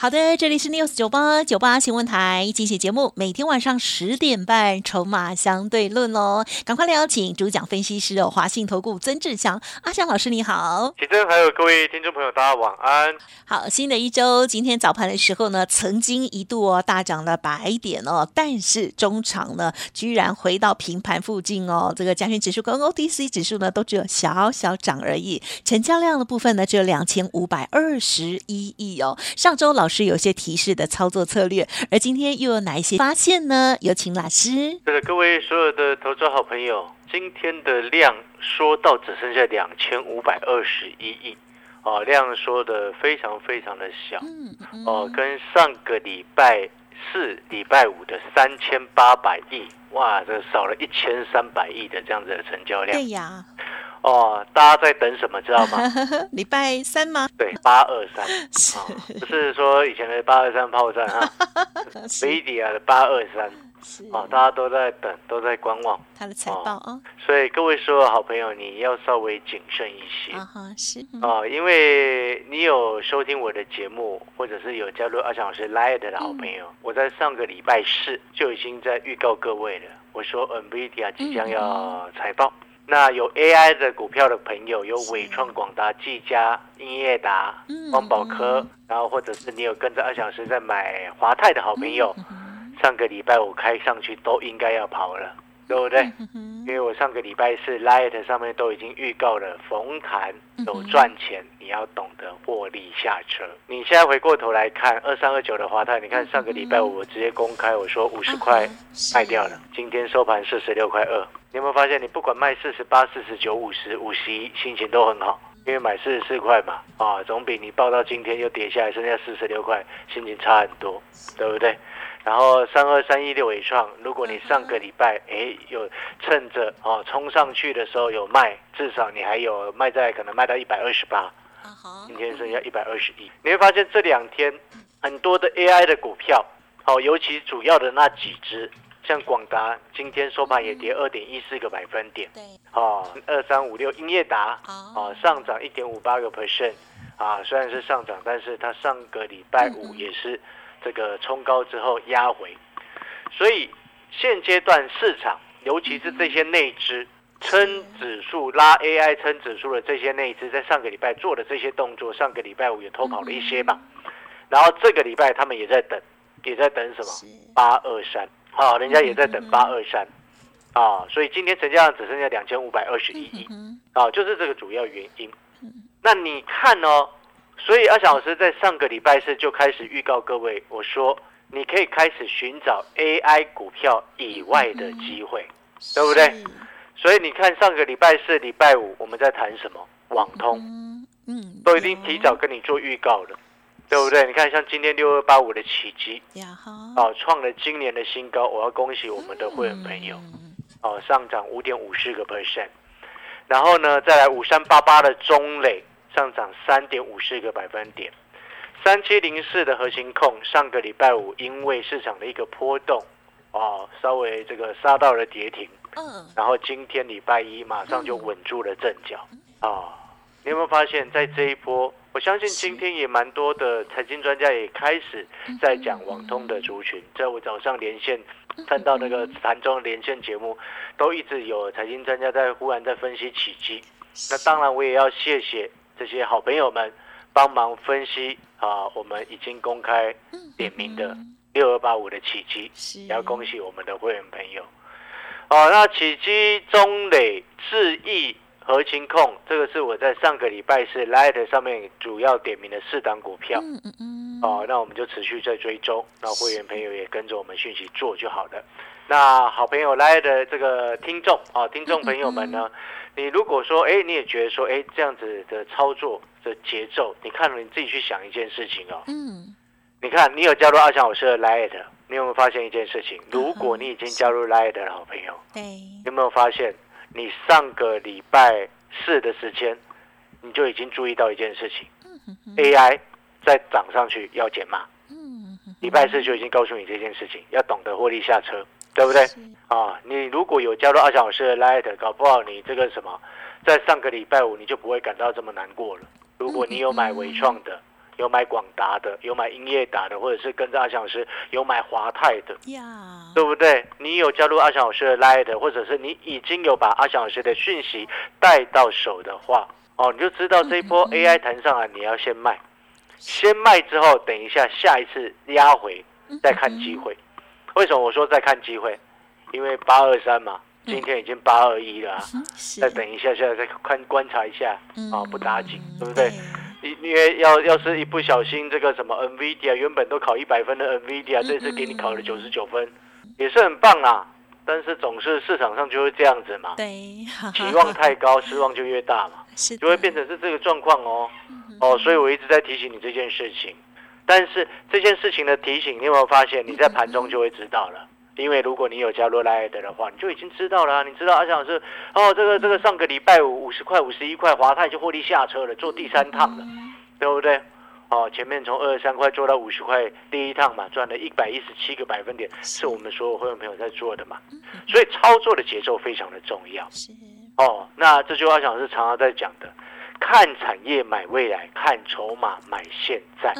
好的，这里是 News 九八九八新闻台，精选节目，每天晚上十点半，筹码相对论哦，赶快来邀请主讲分析师哦，华信投顾曾志祥阿祥老师你好，启真还有各位听众朋友，大家晚安。好，新的一周，今天早盘的时候呢，曾经一度哦大涨了百点哦，但是中场呢，居然回到平盘附近哦，这个加权指数跟 OTC 指数呢，都只有小小涨而已，成交量的部分呢，只有两千五百二十一亿哦，上周老。是有些提示的操作策略，而今天又有哪一些发现呢？有请老师。对的，各位所有的投资好朋友，今天的量说到只剩下两千五百二十一亿，哦，量说的非常非常的小，嗯哦，跟上个礼拜四、礼拜五的三千八百亿，哇，这少了一千三百亿的这样子的成交量。对呀。哦，大家在等什么，知道吗？礼拜三吗？对，八二三，不是说以前的八二三炮战哈。v i d i a 的八二三，哦，大家都在等，都在观望。他的财报啊。所以各位所有好朋友，你要稍微谨慎一些。啊哈，是。哦，因为你有收听我的节目，或者是有加入阿强老师 Light 的好朋友，我在上个礼拜四就已经在预告各位了，我说 NVIDIA 即将要财报。那有 AI 的股票的朋友，有伟创、广达、技嘉、英业达、光宝科，然后或者是你有跟着二小时在买华泰的好朋友，上个礼拜五开上去都应该要跑了，对不对？因为我上个礼拜是 Light 上面都已经预告了，逢盘有赚钱，你要懂得获利下车。你现在回过头来看二三二九的华泰，你看上个礼拜五我直接公开我说五十块卖掉了，今天收盘四十六块二。你有没有发现，你不管卖四十八、四十九、五十、五十一，心情都很好，因为买四十四块嘛，啊，总比你报到今天又跌下来剩下四十六块，心情差很多，对不对？然后三二三一六尾创，如果你上个礼拜哎有趁着哦冲上去的时候有卖，至少你还有卖在可能卖到一百二十八，今天剩下一百二十一，你会发现这两天很多的 AI 的股票，哦，尤其主要的那几只。像广达今天收盘也跌二点一四个百分点，对，哦，二三五六英业达，哦，上涨一点五八个 percent，啊，虽然是上涨，但是它上个礼拜五也是这个冲高之后压回，所以现阶段市场，尤其是这些内资撑指数拉 AI 撑指数的这些内资，在上个礼拜做的这些动作，上个礼拜五也偷跑了一些嘛，然后这个礼拜他们也在等，也在等什么？八二三。啊，人家也在等八二三，啊，所以今天成交量只剩下两千五百二十一亿，啊，就是这个主要原因。那你看哦，所以阿翔老师在上个礼拜四就开始预告各位，我说你可以开始寻找 AI 股票以外的机会，对不对？所以你看上个礼拜四、礼拜五我们在谈什么？网通，嗯，都已经提早跟你做预告了。对不对？你看，像今天六二八五的奇迹，哦，创了今年的新高。我要恭喜我们的会员朋友，哦，上涨五点五四个 percent。然后呢，再来五三八八的中磊上涨三点五四个百分点。三七零四的核心控上个礼拜五因为市场的一个波动，哦，稍微这个杀到了跌停。嗯。然后今天礼拜一马上就稳住了阵脚。啊，你有没有发现，在这一波？我相信今天也蛮多的财经专家也开始在讲网通的族群，在我早上连线看到那个盘中连线节目，都一直有财经专家在忽然在分析起机。那当然我也要谢谢这些好朋友们帮忙分析啊，我们已经公开点名的六二八五的奇迹，也要恭喜我们的会员朋友。哦，那奇迹中磊智毅。和情控，这个是我在上个礼拜是 Light 上面主要点名的四档股票。嗯嗯嗯。哦，那我们就持续在追踪，那会员朋友也跟着我们讯息做就好了。那好朋友 Light 的这个听众啊，听众朋友们呢，你如果说哎，你也觉得说哎，这样子的操作的节奏，你看了你自己去想一件事情哦。嗯。你看，你有加入阿强老师的 Light，你有没有发现一件事情？如果你已经加入 Light 的好朋友，对，有没有发现？你上个礼拜四的时间，你就已经注意到一件事情，AI 在涨上去要减码。礼拜四就已经告诉你这件事情，要懂得获利下车，对不对？啊，你如果有加入阿翔老师的 Light，搞不好你这个什么，在上个礼拜五你就不会感到这么难过了。如果你有买伟创的，有买广达的，有买英业达的，或者是跟着阿翔老师有买华泰的，对不对？你有加入阿翔老师的 Light，或者是你已经有把阿翔老师的讯息带到手的话，哦，你就知道这一波 AI 弹上来，你要先卖。先卖之后，等一下下一次压回再看机会。为什么我说再看机会？因为八二三嘛，今天已经八二一了，再等一下，现在再看观察一下啊，不打紧，对不对？因因为要要是一不小心，这个什么 NVIDIA 原本都考一百分的 NVIDIA，这次给你考了九十九分，也是很棒啊。但是总是市场上就会这样子嘛，对，期望太高，失望就越大嘛，就会变成是这个状况哦。哦，所以我一直在提醒你这件事情，但是这件事情的提醒，你有没有发现你在盘中就会知道了？因为如果你有加入莱德的话，你就已经知道了。你知道阿翔老师哦，这个这个上个礼拜五五十块、五十一块，华泰就获利下车了，做第三趟了，对不对？哦，前面从二十三块做到五十块，第一趟嘛，赚了一百一十七个百分点，是我们所有会员朋友在做的嘛。所以操作的节奏非常的重要。哦，那这句话想是常常在讲的。看产业买未来，看筹码买现在。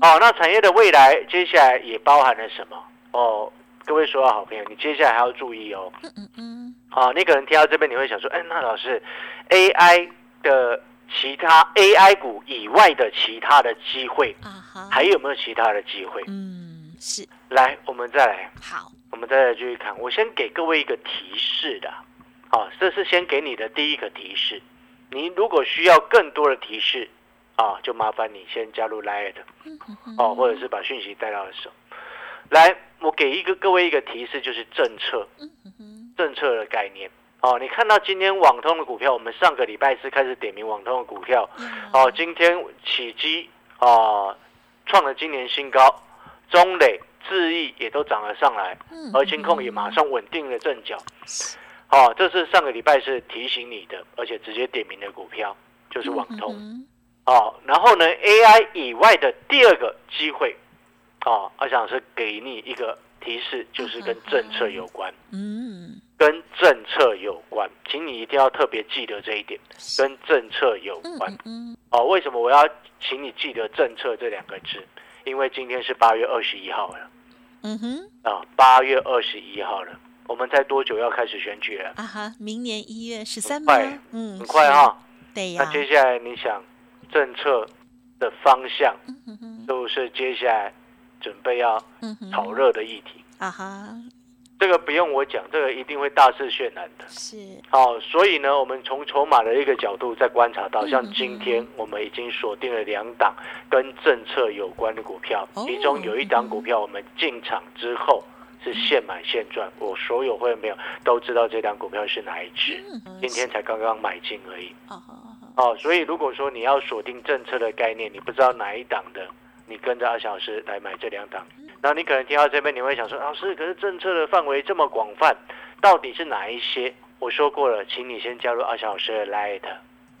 哦，那产业的未来接下来也包含了什么？哦，各位所有好朋友，你接下来还要注意哦。嗯嗯嗯。好，你可能听到这边你会想说，哎，那老师，AI 的其他 AI 股以外的其他的机会，还有没有其他的机会？嗯，是。来，我们再来。好，我们再来继续看。我先给各位一个提示的。好，这是先给你的第一个提示。你如果需要更多的提示，啊，就麻烦你先加入 Line 哦，或者是把讯息带到手。来，我给一个各位一个提示，就是政策，政策的概念。哦，你看到今天网通的股票，我们上个礼拜四开始点名网通的股票，哦，今天起基啊，创了今年新高，中磊、智毅也都涨了上来，而金控也马上稳定了阵脚。哦，这是上个礼拜是提醒你的，而且直接点名的股票就是网通。哦，然后呢，AI 以外的第二个机会，哦，我想是给你一个提示，就是跟政策有关。嗯，跟政策有关，请你一定要特别记得这一点，跟政策有关。嗯，哦，为什么我要请你记得政策这两个字？因为今天是八月二十一号了。嗯哼，啊，八月二十一号了。我们在多久要开始选举了？啊哈，明年一月十三吗？嗯，很快哈。对呀。那接下来你想政策的方向，都是接下来准备要炒热的议题。啊哈。这个不用我讲，这个一定会大肆渲染的。是。好，所以呢，我们从筹码的一个角度再观察到，像今天我们已经锁定了两档跟政策有关的股票，其中有一档股票我们进场之后。是现买现赚，我所有会员朋友都知道这张股票是哪一只，今天才刚刚买进而已。哦，所以如果说你要锁定政策的概念，你不知道哪一档的，你跟着阿小时来买这两档，然后你可能听到这边你会想说，老师，可是政策的范围这么广泛，到底是哪一些？我说过了，请你先加入阿小时的 Light，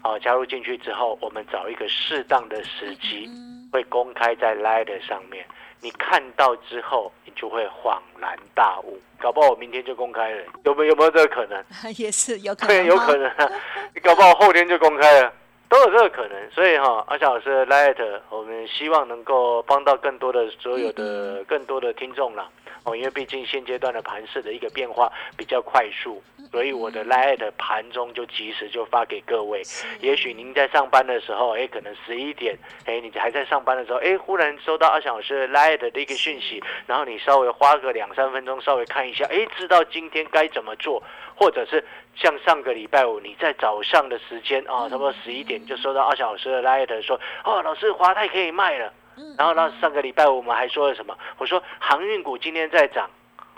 好，加入进去之后，我们找一个适当的时机，会公开在 Light 上面。你看到之后，你就会恍然大悟，搞不好我明天就公开了，有没有没有这个可能？也是有可能，有可能啊！你搞不好后天就公开了，都有这个可能。所以哈，阿翔老师 Light，我们希望能够帮到更多的所有的更多的听众了。哦，因为毕竟现阶段的盘势的一个变化比较快速，所以我的 Light 盘中就及时就发给各位。也许您在上班的时候，哎，可能十一点，哎，你还在上班的时候，哎，忽然收到阿翔老师 Light 的一个讯息，然后你稍微花个两三分钟，稍微看一下，哎，知道今天该怎么做，或者是像上个礼拜五，你在早上的时间啊，差不多十一点就收到阿翔老师的 Light 说，哦，老师华泰可以卖了。然后呢，上个礼拜我们还说了什么？我说航运股今天在涨，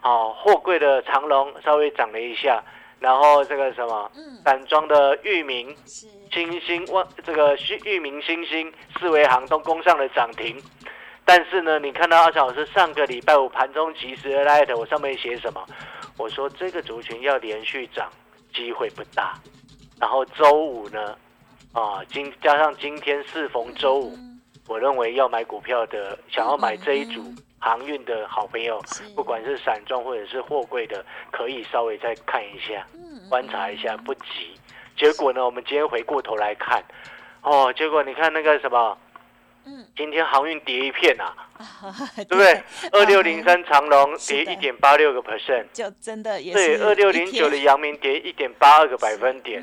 哦，货柜的长龙稍微涨了一下，然后这个什么，散装的域名，星星、万这个域名星星、四维航都攻上了涨停。但是呢，你看到阿强老师上个礼拜五盘中及时的 light，我上面写什么？我说这个族群要连续涨，机会不大。然后周五呢，啊，今加上今天适逢周五，我认为要买股票的，想要买这一组航运的好朋友，不管是散装或者是货柜的，可以稍微再看一下，观察一下，不急。结果呢，我们今天回过头来看，哦，结果你看那个什么，嗯，今天航运跌一片啊，对不对？二六零三长龙跌一点八六个 percent，就真的也对。二六零九的阳明跌一点八二个百分点，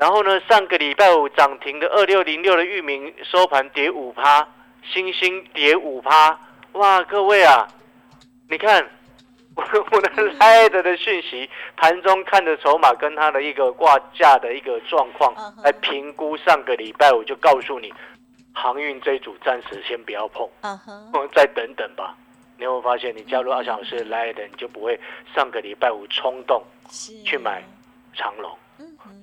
然后呢，上个礼拜五涨停的二六零六的域名收盘跌五趴，星星跌五趴，哇，各位啊，你看。我我的 Lite 的讯息，盘中看着筹码跟它的一个挂价的一个状况来评估。上个礼拜我就告诉你，航运这一组暂时先不要碰，再等等吧。你有没有发现，你加入阿翔老师的 Lite，你就不会上个礼拜五冲动去买长龙，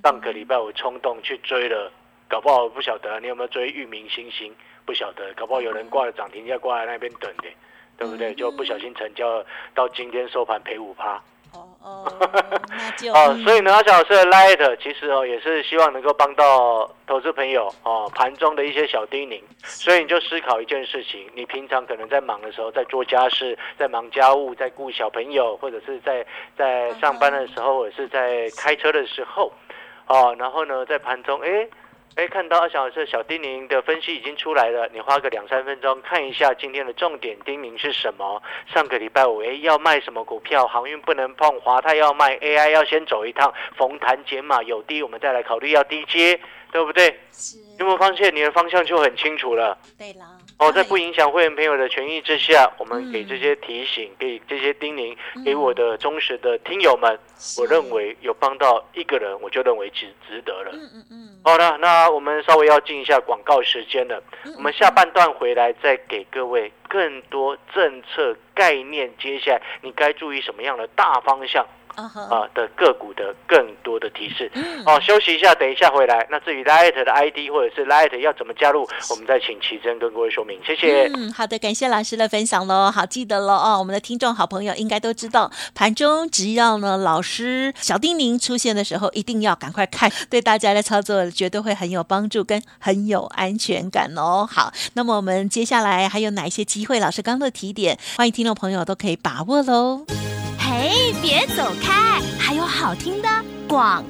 上个礼拜五冲动去追了，搞不好不晓得你有没有追域名星星，不晓得，搞不好有人挂了涨停价挂在那边等的。对不对？就不小心成交到今天收盘赔五趴。哦哦，那就哦，所以呢，阿小老师的 Light 其实哦也是希望能够帮到投资朋友哦盘中的一些小叮咛。所以你就思考一件事情：你平常可能在忙的时候，在做家事，在忙家务，在顾小朋友，或者是在在上班的时候，或者是在开车的时候，哦，然后呢，在盘中哎。哎，看到二小老师小叮咛的分析已经出来了，你花个两三分钟看一下今天的重点叮咛是什么？上个礼拜五，哎，要卖什么股票？航运不能碰，华泰要卖，AI 要先走一趟，逢弹减码有低，我们再来考虑要低接，对不对？有没有发现你的方向就很清楚了？对了。哦，在不影响会员朋友的权益之下，我们给这些提醒，给这些叮咛，给我的忠实的听友们，我认为有帮到一个人，我就认为值值得了。嗯嗯嗯。好的，那我们稍微要进一下广告时间了。我们下半段回来再给各位更多政策概念，接下来你该注意什么样的大方向？啊的个股的更多的提示，哦，休息一下，等一下回来。那至于 Light 的 ID 或者是 Light 要怎么加入，我们再请奇珍跟各位说明。谢谢。嗯，好的，感谢老师的分享喽。好，记得了哦。我们的听众好朋友应该都知道，盘中只要呢老师小丁宁出现的时候，一定要赶快看，对大家的操作绝对会很有帮助，跟很有安全感哦。好，那么我们接下来还有哪一些机会？老师刚的提点，欢迎听众朋友都可以把握喽。哎，别走开，还有好听的广。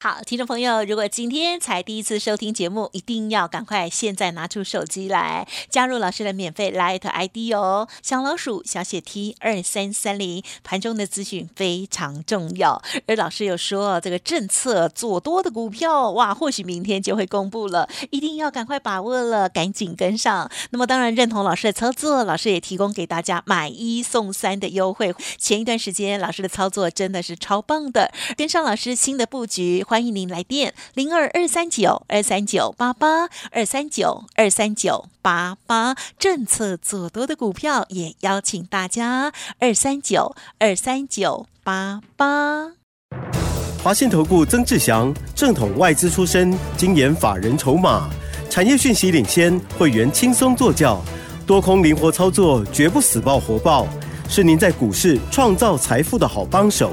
好，听众朋友，如果今天才第一次收听节目，一定要赶快现在拿出手机来加入老师的免费 Light ID 哦，小老鼠小写 T 二三三零，盘中的资讯非常重要。而老师有说，这个政策做多的股票，哇，或许明天就会公布了，一定要赶快把握了，赶紧跟上。那么当然认同老师的操作，老师也提供给大家买一送三的优惠。前一段时间老师的操作真的是超棒的，跟上老师新的布局。局欢迎您来电零二二三九二三九八八二三九二三九八八，政策做多的股票也邀请大家二三九二三九八八。华信投顾曾志祥，正统外资出身，精研法人筹码，产业讯息领先，会员轻松做教，多空灵活操作，绝不死爆活爆，是您在股市创造财富的好帮手。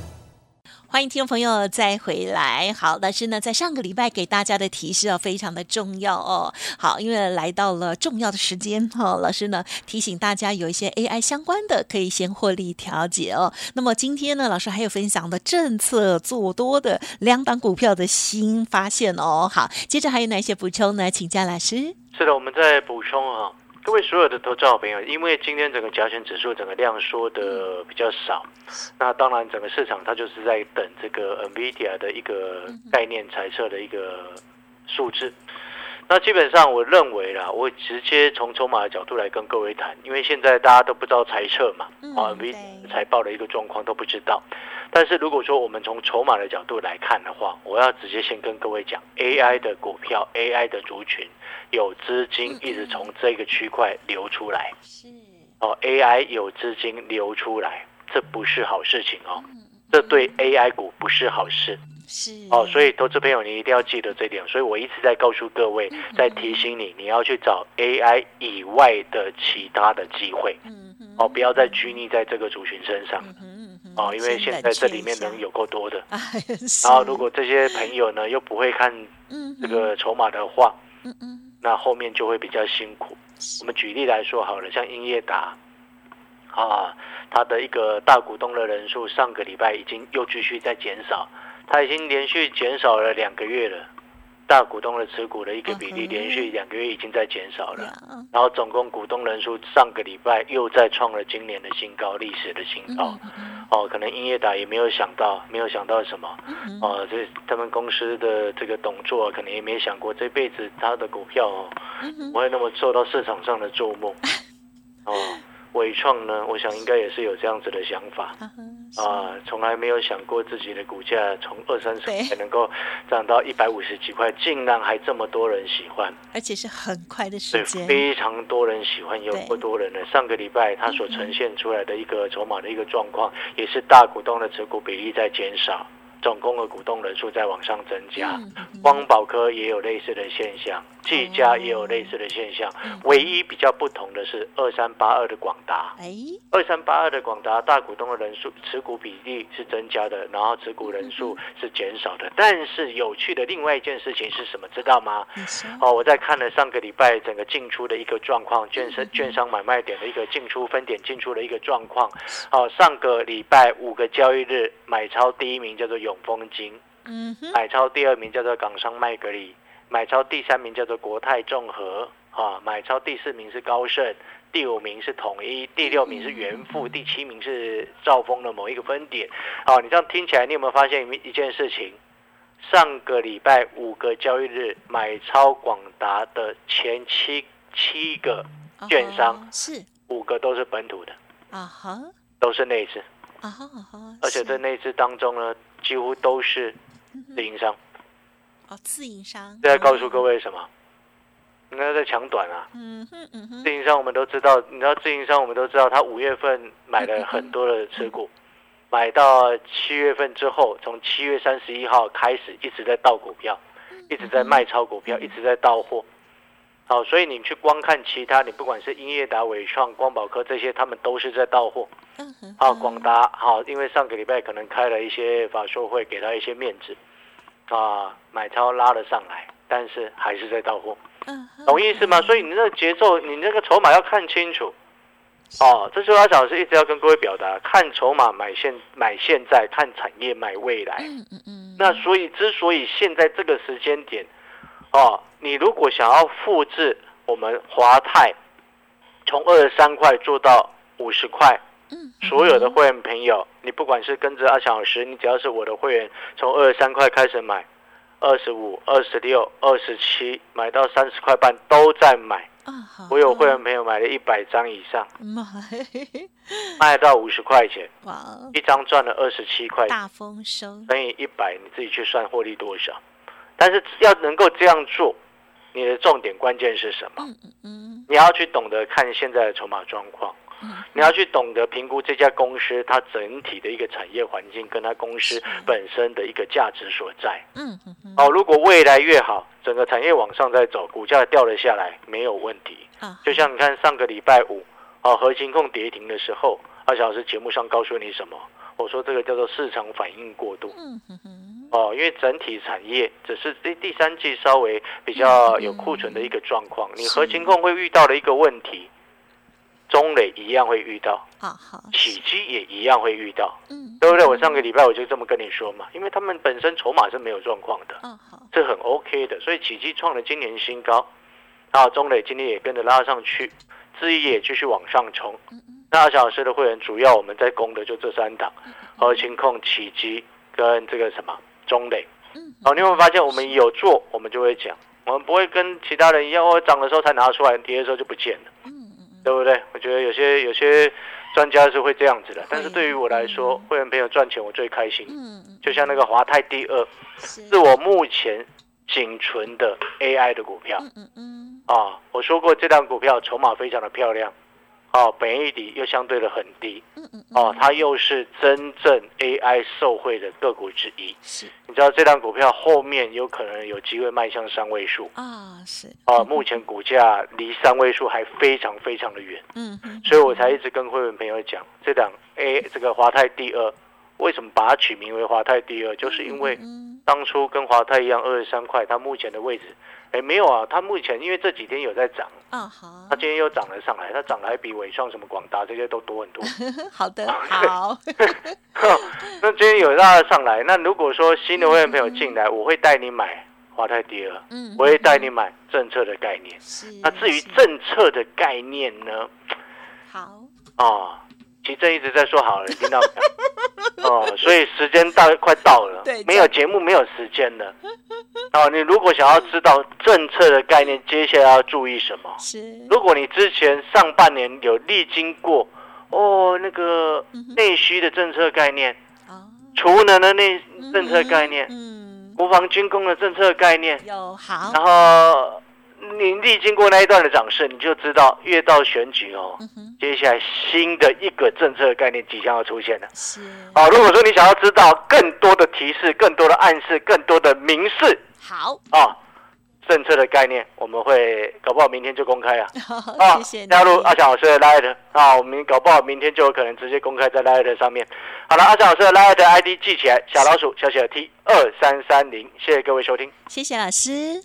欢迎听众朋友再回来。好，老师呢，在上个礼拜给大家的提示啊，非常的重要哦。好，因为来到了重要的时间哈，老师呢提醒大家有一些 AI 相关的可以先获利调节哦。那么今天呢，老师还有分享的政策做多的两档股票的新发现哦。好，接着还有哪些补充呢？请教老师。是的，我们再补充啊。各位所有的投资好朋友，因为今天整个加权指数整个量缩的比较少，那当然整个市场它就是在等这个 NVIDIA 的一个概念猜测的一个数字。那基本上我认为啦，我直接从筹码的角度来跟各位谈，因为现在大家都不知道猜测嘛，啊，NVIDIA 财报的一个状况都不知道。但是如果说我们从筹码的角度来看的话，我要直接先跟各位讲，AI 的股票，AI 的族群。有资金一直从这个区块流出来，是哦，AI 有资金流出来，这不是好事情哦。这对 AI 股不是好事。是哦，所以投资朋友你一定要记得这点。所以我一直在告诉各位，在提醒你，你要去找 AI 以外的其他的机会。嗯哦，不要再拘泥在这个族群身上。哦，因为现在这里面人有够多的。哎然后如果这些朋友呢又不会看嗯这个筹码的话，嗯嗯那后面就会比较辛苦。我们举例来说好了，像英业达啊，它的一个大股东的人数上个礼拜已经又继续在减少，它已经连续减少了两个月了。大股东的持股的一个比例连续两个月已经在减少了，然后总共股东人数上个礼拜又再创了今年的新高，历史的新高。哦，可能英业达也没有想到，没有想到什么。嗯哦，这他们公司的这个董座可能也没想过这辈子他的股票哦不会那么受到市场上的注目。哦，伟创呢，我想应该也是有这样子的想法。啊从来没有想过自己的股价从二三十对。块能够涨到一百五十几块，竟然还这么多人喜欢，而且是很快的时对，间，非常多人喜欢，有对不多人呢。上个礼拜它所呈现出来的一个筹码的一个状况，也是大股东的持股比例在减少，总共的股东人数在往上增加。光宝科也有类似的现象，技嘉也有类似的现象，唯一比较不同的是二三八二的广达。哎二三八二的广达大股东的人数持股比例是增加的，然后持股人数是减少的。但是有趣的另外一件事情是什么？知道吗？哦，我在看了上个礼拜整个进出的一个状况，券商券商买卖点的一个进出分点进出的一个状况。哦，上个礼拜五个交易日买超第一名叫做永丰金，嗯哼买超第二名叫做港商麦格里，买超第三名叫做国泰众合，啊，买超第四名是高盛，第五名是统一，第六名是元富，第七名是兆丰的某一个分点。哦，你这样听起来，你有没有发现一一件事情？上个礼拜五个交易日买超广达的前七七个券商是五个都是本土的，啊哈都是内资，啊哈啊哈，而且是这内资当中呢，几乎都是自营商。哦自营商，这在告诉各位，什么？应该在抢短啊！嗯哼嗯哼自营商我们都知道，你知道自营商我们都知道，他五月份买了很多的持股，买到七月份之后，从七月三十一号开始一直在倒股票，一直在卖超股票，一直在到货。好，所以你去光看其他，你不管是英业达、伟创、光宝科这些，他们都是在到货。嗯哼啊，广达好，因为上个礼拜可能开了一些法说会，给他一些面子，啊，买超拉了上来，但是还是在到货。嗯懂意思吗？所以你那个节奏，你那个筹码要看清楚。哦，这是阿小老师一直要跟各位表达：看筹码买现买现在，看产业买未来。嗯嗯嗯那所以，之所以现在这个时间点，哦，你如果想要复制我们华泰从二十三块做到五十块，嗯所有的会员朋友，你不管是跟着阿强老师，你只要是我的会员，从二十三块开始买，二十五、二十六、二十七，买到三十块半都在买。我有会员朋友买了一百张以上，妈卖到五十块钱，一张赚了二十七块，大丰收，乘以一百，你自己去算获利多少。但是要能够这样做，你的重点关键是什么？嗯嗯嗯你要去懂得看现在的筹码状况。嗯你要去懂得评估这家公司它整体的一个产业环境，跟它公司本身的一个价值所在。嗯嗯嗯哦，如果未来越好，整个产业往上在走，股价掉了下来没有问题。啊就像你看上个礼拜五，哦，核心控跌停的时候，阿小老师节目上告诉你什么？我说这个叫做市场反应过度。嗯嗯嗯哦，因为整体产业只是第第三季稍微比较有库存的一个状况，你核心控会遇到的一个问题，中磊一样会遇到，啊好。起基也一样会遇到，嗯。对不对？我上个礼拜我就这么跟你说嘛，因为他们本身筹码是没有状况的，啊好。这很 OK 的，所以起基创了今年新高，啊，中磊今天也跟着拉上去，智毅也继续往上冲。那小老师的会员主要我们在攻的就这三档，核心控、起基跟这个什么中磊。嗯哦，你有没有发现我们有做，我们就会讲，我们不会跟其他人一样，哦，涨的时候才拿出来，跌的时候就不见了，嗯嗯对不对？我觉得有些有些专家是会这样子的，但是对于我来说，会员朋友赚钱我最开心。嗯嗯就像那个华泰第二，是是我目前仅存的 AI 的股票嗯嗯嗯啊。我说过这档股票筹码非常的漂亮哦，本益比又相对的很低，哦，它又是真正 AI 受惠的个股之一。是，你知道这档股票后面有可能有机会迈向三位数。啊，是，哦，目前股价离三位数还非常非常的远，嗯，所以我才一直跟会员朋友讲，这档 A 这个华泰第二，为什么把它取名为华泰第二，就是因为当初跟华泰一样二十三块，它目前的位置。哎，没有啊，它目前因为这几天有在涨，啊好，它今天又涨了上来，它涨得还比伟创、什么广达这些都多很多。好的，好。那今天有拉上来，那如果说新的会员朋友进来，我会带你买华泰迪尔，嗯，我会带你买政策的概念。是。那至于政策的概念呢？好。哦。其实一直在说好了，听到没有？哦，所以时间到快到了，没有节目没有时间了。哦，你如果想要知道政策的概念，接下来要注意什么？是，如果你之前上半年有历经过哦，那个内需的政策概念，哦，储能的内政策概念，嗯，国防军工的政策概念，有好，然后。你历经过那一段的涨势，你就知道越到选举哦，接下来新的一个政策概念即将要出现了。是，好，如果说你想要知道更多的提示、更多的暗示、更多的明示，好啊，政策的概念我们会搞不好明天就公开啊。啊，谢谢加入阿翔老师的 Light 啊，我们搞不好明天就有可能直接公开在 Light 上面。好了，阿翔老师的 Light ID 记起来，小老鼠小写的 T 二三三零，谢谢各位收听，谢谢老师。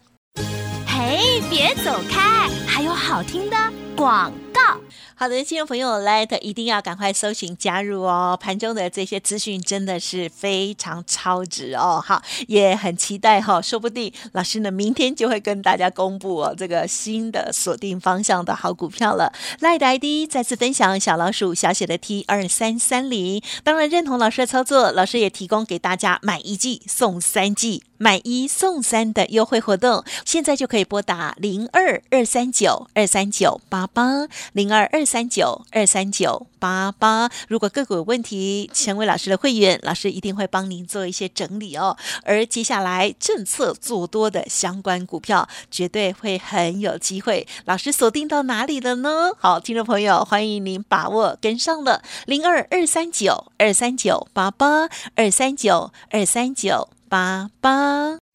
嘿，别走开，还有好听的广告。好的，听众朋友，let 一定要赶快搜寻加入哦！盘中的这些资讯真的是非常超值哦！好，也很期待哈，说不定老师呢明天就会跟大家公布哦这个新的锁定方向的好股票了。let ID 再次分享小老鼠小写的 T 二三三零，当然认同老师的操作，老师也提供给大家买一季送三季，买一送三的优惠活动，现在就可以拨打零二二三九二三九八八零二二。三九二三九八八，如果个股有问题，成为老师的会员，老师一定会帮您做一些整理哦。而接下来政策做多的相关股票，绝对会很有机会。老师锁定到哪里了呢？好，听众朋友，欢迎您把握跟上了零二二三九二三九八八二三九二三九八八。